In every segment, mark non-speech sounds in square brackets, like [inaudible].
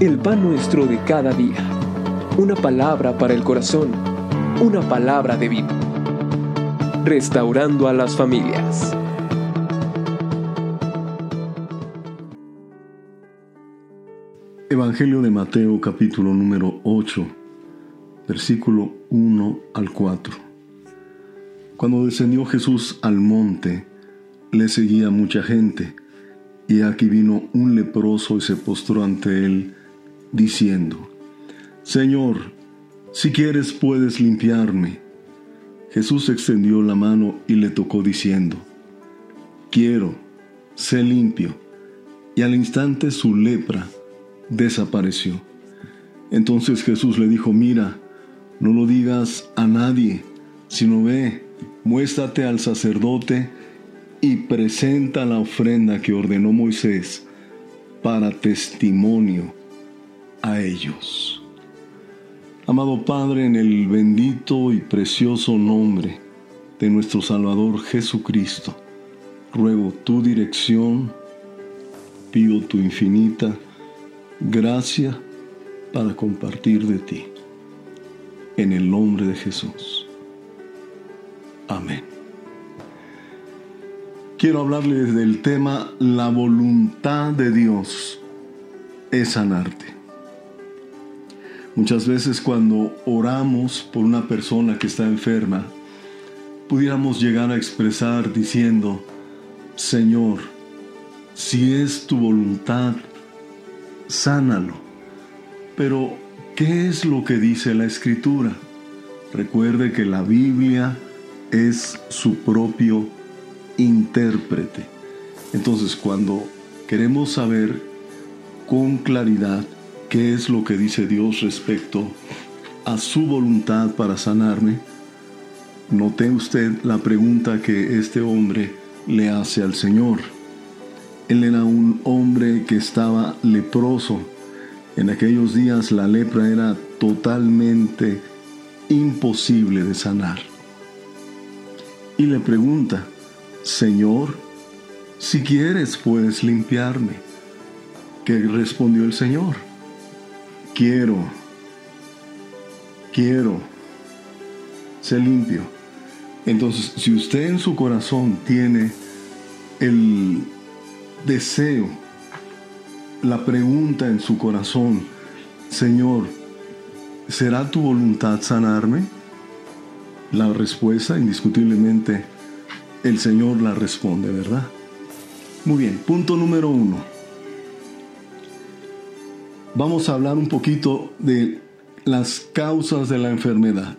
el pan nuestro de cada día. Una palabra para el corazón, una palabra de vida. Restaurando a las familias. Evangelio de Mateo capítulo número 8, versículo 1 al 4. Cuando descendió Jesús al monte, le seguía mucha gente, y aquí vino un leproso y se postró ante él diciendo, Señor, si quieres puedes limpiarme. Jesús extendió la mano y le tocó diciendo, Quiero, sé limpio. Y al instante su lepra desapareció. Entonces Jesús le dijo, mira, no lo digas a nadie, sino ve, muéstrate al sacerdote y presenta la ofrenda que ordenó Moisés para testimonio a ellos. Amado Padre, en el bendito y precioso nombre de nuestro Salvador Jesucristo, ruego tu dirección, pido tu infinita gracia para compartir de ti. En el nombre de Jesús. Amén. Quiero hablarles del tema La voluntad de Dios es sanarte. Muchas veces cuando oramos por una persona que está enferma, pudiéramos llegar a expresar diciendo, Señor, si es tu voluntad, sánalo. Pero, ¿qué es lo que dice la Escritura? Recuerde que la Biblia es su propio intérprete. Entonces, cuando queremos saber con claridad qué es lo que dice Dios respecto a su voluntad para sanarme, note usted la pregunta que este hombre le hace al Señor. Él era un hombre que estaba leproso. En aquellos días la lepra era totalmente imposible de sanar. Y le pregunta, Señor, si quieres puedes limpiarme. ¿Qué respondió el Señor? Quiero, quiero ser limpio. Entonces, si usted en su corazón tiene el deseo, la pregunta en su corazón, Señor, ¿será tu voluntad sanarme? La respuesta, indiscutiblemente, el Señor la responde, ¿verdad? Muy bien, punto número uno vamos a hablar un poquito de las causas de la enfermedad.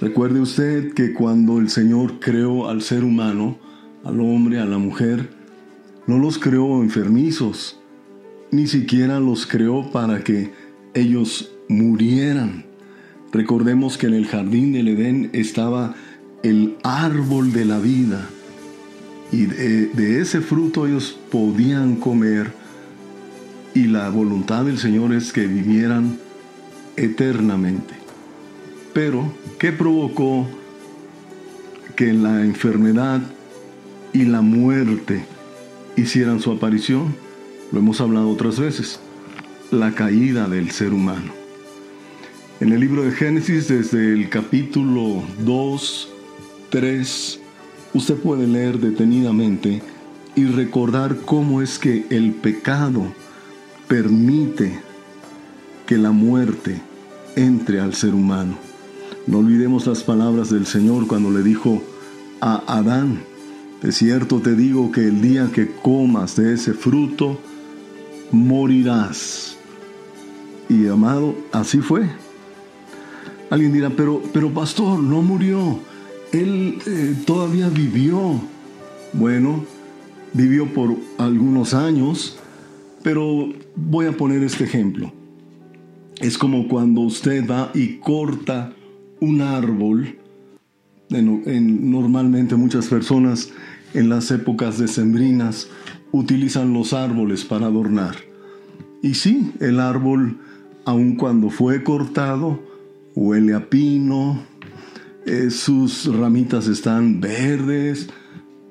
Recuerde usted que cuando el Señor creó al ser humano, al hombre, a la mujer, no los creó enfermizos, ni siquiera los creó para que ellos murieran. Recordemos que en el jardín del Edén estaba el árbol de la vida y de, de ese fruto ellos podían comer y la voluntad del Señor es que vivieran eternamente. Pero, ¿qué provocó que la enfermedad y la muerte hicieran su aparición? Lo hemos hablado otras veces, la caída del ser humano. En el libro de Génesis, desde el capítulo 2, 3, usted puede leer detenidamente y recordar cómo es que el pecado permite que la muerte entre al ser humano. No olvidemos las palabras del Señor cuando le dijo a Adán, de cierto te digo que el día que comas de ese fruto, morirás. Y amado, así fue. Alguien dirá, pero, pero pastor, no murió. Él eh, todavía vivió. Bueno, vivió por algunos años, pero voy a poner este ejemplo. Es como cuando usted va y corta un árbol. normalmente muchas personas en las épocas decembrinas utilizan los árboles para adornar. Y sí, el árbol, aun cuando fue cortado, huele a pino, eh, sus ramitas están verdes,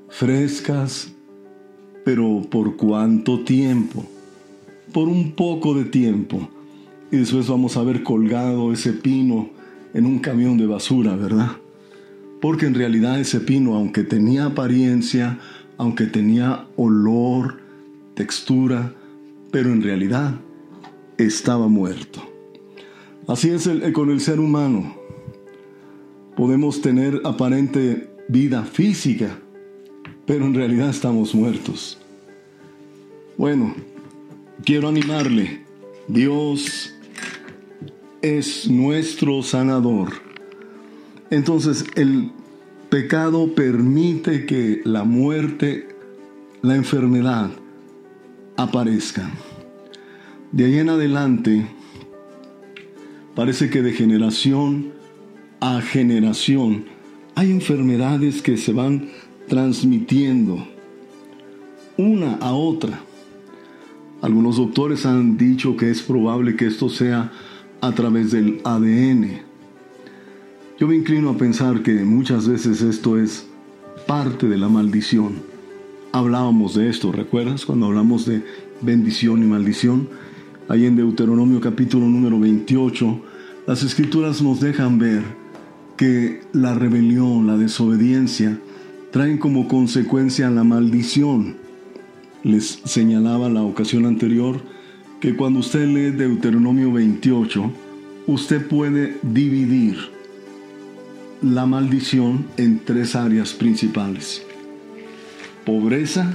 frescas, pero ¿por cuánto tiempo? Por un poco de tiempo y después vamos a ver colgado ese pino en un camión de basura, ¿verdad? Porque en realidad ese pino, aunque tenía apariencia, aunque tenía olor, textura, pero en realidad estaba muerto. Así es con el ser humano. Podemos tener aparente vida física, pero en realidad estamos muertos. Bueno, quiero animarle. Dios es nuestro sanador. Entonces el pecado permite que la muerte, la enfermedad aparezca. De ahí en adelante, parece que de generación a generación hay enfermedades que se van transmitiendo una a otra. Algunos doctores han dicho que es probable que esto sea a través del ADN. Yo me inclino a pensar que muchas veces esto es parte de la maldición. Hablábamos de esto, ¿recuerdas? Cuando hablamos de bendición y maldición. Ahí en Deuteronomio capítulo número 28, las escrituras nos dejan ver que la rebelión, la desobediencia, traen como consecuencia la maldición. Les señalaba la ocasión anterior que cuando usted lee Deuteronomio 28, usted puede dividir la maldición en tres áreas principales. Pobreza,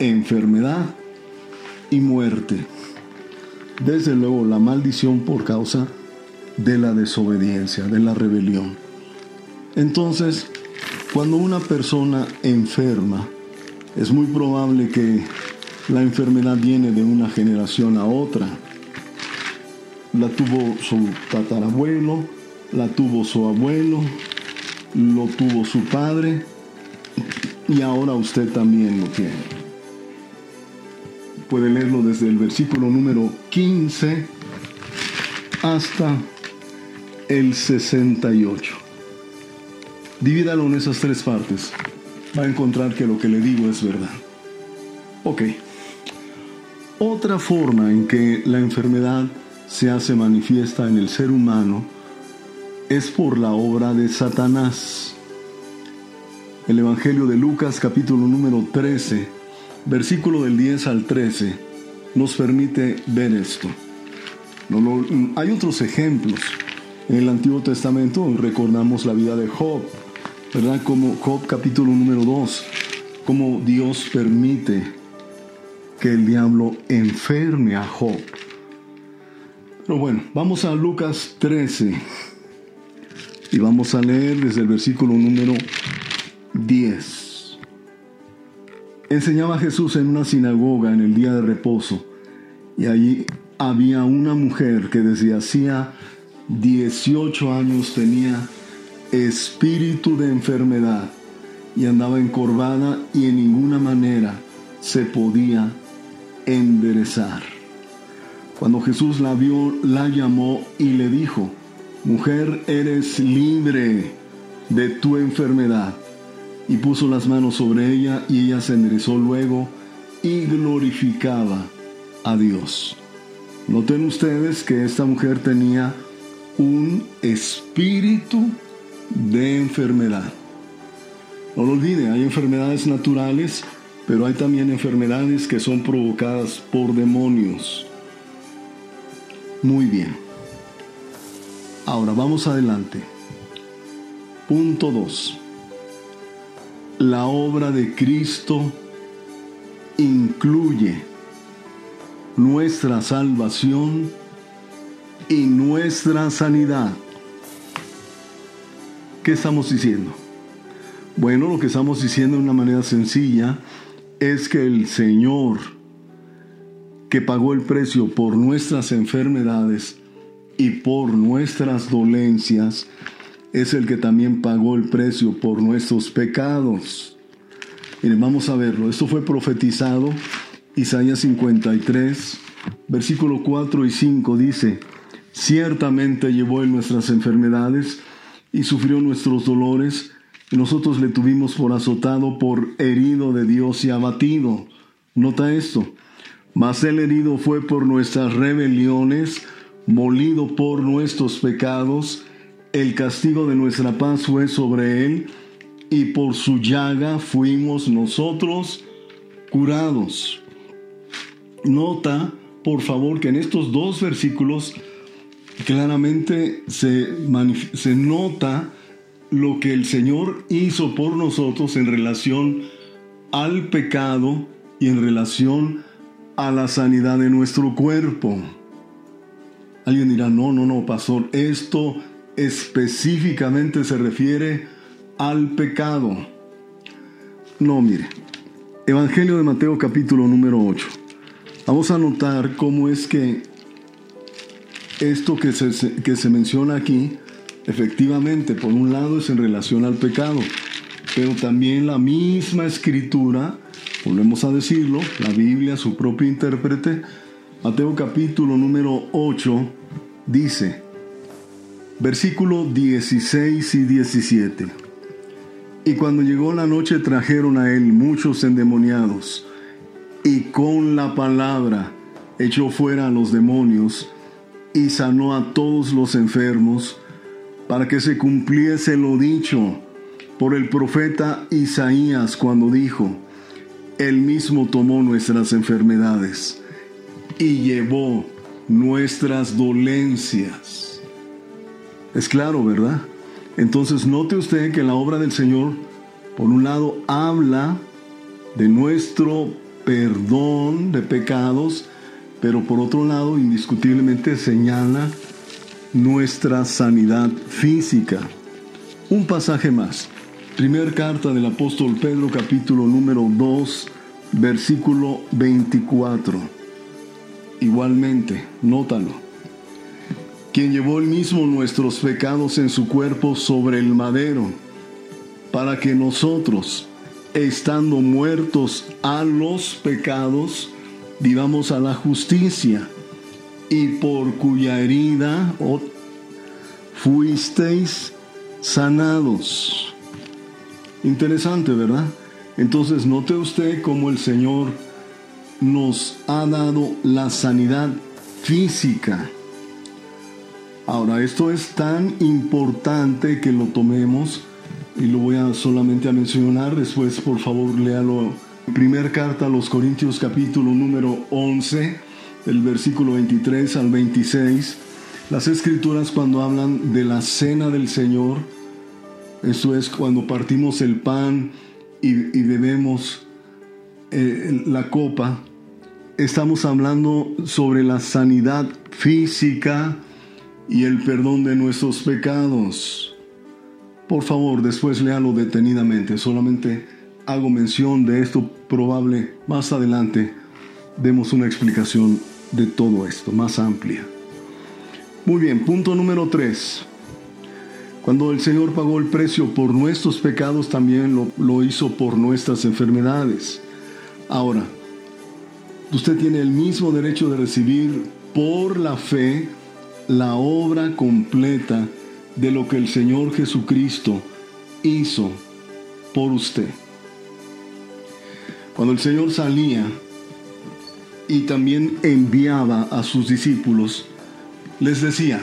enfermedad y muerte. Desde luego la maldición por causa de la desobediencia, de la rebelión. Entonces, cuando una persona enferma, es muy probable que la enfermedad viene de una generación a otra. La tuvo su tatarabuelo, la tuvo su abuelo, lo tuvo su padre y ahora usted también lo tiene. Puede leerlo desde el versículo número 15 hasta el 68. Divídalo en esas tres partes. Va a encontrar que lo que le digo es verdad. Ok. Otra forma en que la enfermedad se hace manifiesta en el ser humano es por la obra de Satanás. El Evangelio de Lucas capítulo número 13, versículo del 10 al 13, nos permite ver esto. Hay otros ejemplos. En el Antiguo Testamento recordamos la vida de Job, ¿verdad? Como Job capítulo número 2, como Dios permite que el diablo enferme a Job. Pero bueno, vamos a Lucas 13 y vamos a leer desde el versículo número 10. Enseñaba Jesús en una sinagoga en el día de reposo y allí había una mujer que desde hacía 18 años tenía espíritu de enfermedad y andaba encorvada y en ninguna manera se podía enderezar. Cuando Jesús la vio, la llamó y le dijo, Mujer, eres libre de tu enfermedad. Y puso las manos sobre ella y ella se enderezó luego y glorificaba a Dios. Noten ustedes que esta mujer tenía un espíritu de enfermedad. No lo olvide, hay enfermedades naturales, pero hay también enfermedades que son provocadas por demonios. Muy bien. Ahora vamos adelante. Punto 2. La obra de Cristo incluye nuestra salvación y nuestra sanidad. ¿Qué estamos diciendo? Bueno, lo que estamos diciendo de una manera sencilla es que el Señor, que pagó el precio por nuestras enfermedades y por nuestras dolencias, es el que también pagó el precio por nuestros pecados. Miren, vamos a verlo. Esto fue profetizado, Isaías 53, versículo 4 y 5 dice, Ciertamente llevó en nuestras enfermedades y sufrió nuestros dolores, y nosotros le tuvimos por azotado, por herido de Dios y abatido. Nota esto, Mas el herido fue por nuestras rebeliones, molido por nuestros pecados, el castigo de nuestra paz fue sobre él, y por su llaga fuimos nosotros curados. Nota, por favor, que en estos dos versículos claramente se, se nota lo que el Señor hizo por nosotros en relación al pecado y en relación a la sanidad de nuestro cuerpo. Alguien dirá, no, no, no, pastor, esto específicamente se refiere al pecado. No, mire, Evangelio de Mateo capítulo número 8. Vamos a notar cómo es que esto que se, que se menciona aquí, efectivamente, por un lado es en relación al pecado, pero también la misma escritura, volvemos a decirlo, la Biblia, su propio intérprete, Mateo capítulo número 8, dice, versículo 16 y 17. Y cuando llegó la noche trajeron a él muchos endemoniados, y con la palabra echó fuera a los demonios, y sanó a todos los enfermos, para que se cumpliese lo dicho por el profeta Isaías cuando dijo, Él mismo tomó nuestras enfermedades y llevó nuestras dolencias. Es claro, ¿verdad? Entonces note usted que la obra del Señor, por un lado, habla de nuestro perdón de pecados, pero por otro lado, indiscutiblemente señala nuestra sanidad física. Un pasaje más. Primer carta del apóstol Pedro capítulo número 2, versículo 24. Igualmente, nótalo. Quien llevó el mismo nuestros pecados en su cuerpo sobre el madero, para que nosotros, estando muertos a los pecados, vivamos a la justicia, y por cuya herida fuisteis sanados. Interesante, ¿verdad? Entonces note usted cómo el Señor nos ha dado la sanidad física. Ahora, esto es tan importante que lo tomemos y lo voy a solamente a mencionar. Después, por favor, léalo Primer carta a los Corintios capítulo número 11, el versículo 23 al 26. Las escrituras cuando hablan de la cena del Señor, eso es cuando partimos el pan y, bebemos eh, la copa, estamos hablando sobre la sanidad física y el perdón de nuestros pecados. Por favor, después léalo detenidamente, solamente hago mención de esto probable más adelante demos una explicación de todo esto más amplia. Muy bien, punto número 3. Cuando el Señor pagó el precio por nuestros pecados, también lo, lo hizo por nuestras enfermedades. Ahora, usted tiene el mismo derecho de recibir por la fe la obra completa de lo que el Señor Jesucristo hizo por usted. Cuando el Señor salía y también enviaba a sus discípulos, les decía,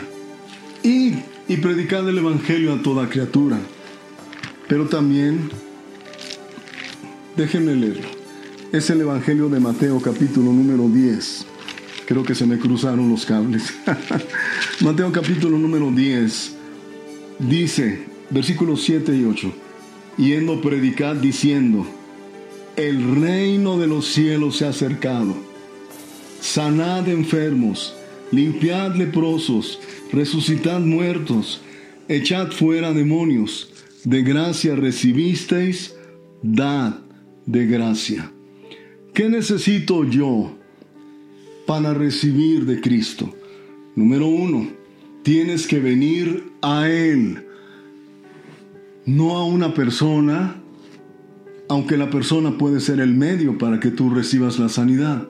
id y predicad el Evangelio a toda criatura. Pero también, déjenme leerlo, es el Evangelio de Mateo capítulo número 10. Creo que se me cruzaron los cables. [laughs] Mateo capítulo número 10 dice, versículos 7 y 8, yendo predicad diciendo, el reino de los cielos se ha acercado. Sanad enfermos, limpiad leprosos, resucitad muertos, echad fuera demonios. De gracia recibisteis, dad de gracia. ¿Qué necesito yo para recibir de Cristo? Número uno, tienes que venir a Él, no a una persona, aunque la persona puede ser el medio para que tú recibas la sanidad.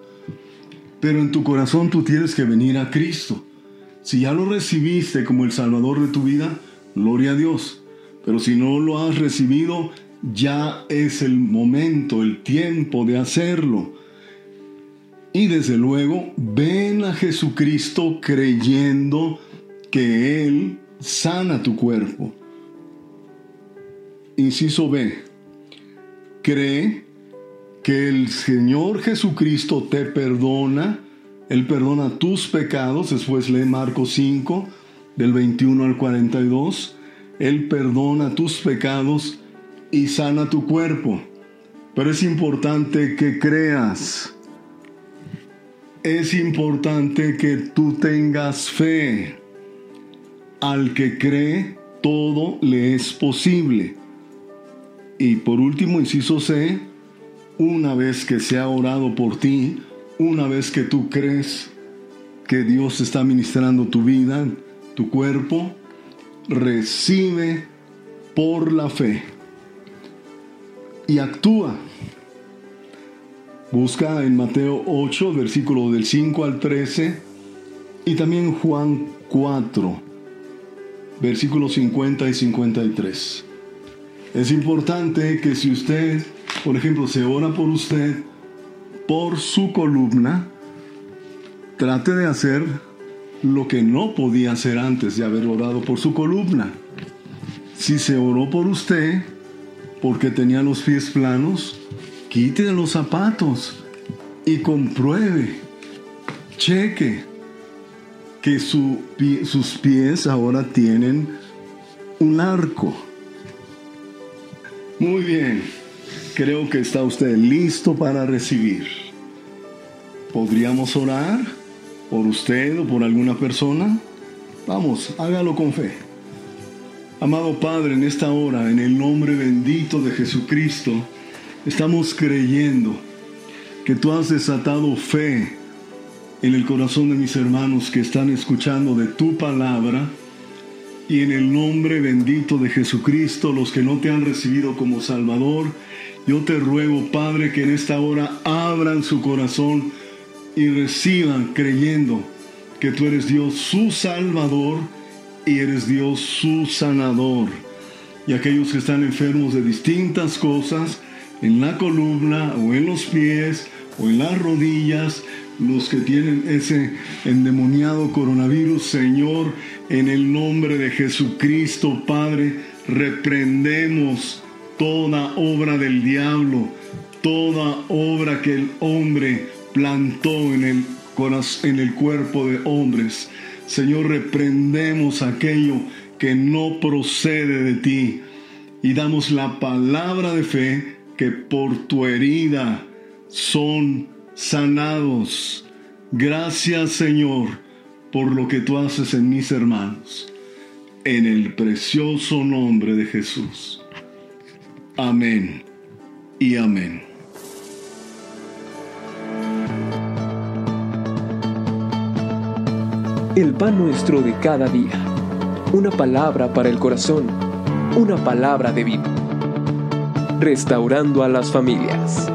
Pero en tu corazón tú tienes que venir a Cristo. Si ya lo recibiste como el Salvador de tu vida, gloria a Dios. Pero si no lo has recibido, ya es el momento, el tiempo de hacerlo. Y desde luego, ven a Jesucristo creyendo que Él sana tu cuerpo. Inciso B. Cree que el Señor Jesucristo te perdona, Él perdona tus pecados, después lee Marcos 5, del 21 al 42, Él perdona tus pecados y sana tu cuerpo. Pero es importante que creas. Es importante que tú tengas fe. Al que cree, todo le es posible. Y por último, inciso C, una vez que se ha orado por ti, una vez que tú crees que Dios está ministrando tu vida, tu cuerpo, recibe por la fe y actúa. Busca en Mateo 8, versículo del 5 al 13, y también Juan 4, versículos 50 y 53. Es importante que si usted, por ejemplo, se ora por usted, por su columna, trate de hacer lo que no podía hacer antes de haber orado por su columna. Si se oró por usted porque tenía los pies planos, quite los zapatos y compruebe, cheque que sus pies ahora tienen un arco. Muy bien, creo que está usted listo para recibir. ¿Podríamos orar por usted o por alguna persona? Vamos, hágalo con fe. Amado Padre, en esta hora, en el nombre bendito de Jesucristo, Estamos creyendo que tú has desatado fe en el corazón de mis hermanos que están escuchando de tu palabra y en el nombre bendito de Jesucristo, los que no te han recibido como Salvador, yo te ruego, Padre, que en esta hora abran su corazón y reciban creyendo que tú eres Dios su Salvador y eres Dios su sanador. Y aquellos que están enfermos de distintas cosas, en la columna o en los pies o en las rodillas, los que tienen ese endemoniado coronavirus, Señor, en el nombre de Jesucristo, Padre, reprendemos toda obra del diablo, toda obra que el hombre plantó en el, en el cuerpo de hombres. Señor, reprendemos aquello que no procede de ti y damos la palabra de fe que por tu herida son sanados. Gracias Señor por lo que tú haces en mis hermanos. En el precioso nombre de Jesús. Amén y amén. El pan nuestro de cada día. Una palabra para el corazón. Una palabra de vida restaurando a las familias.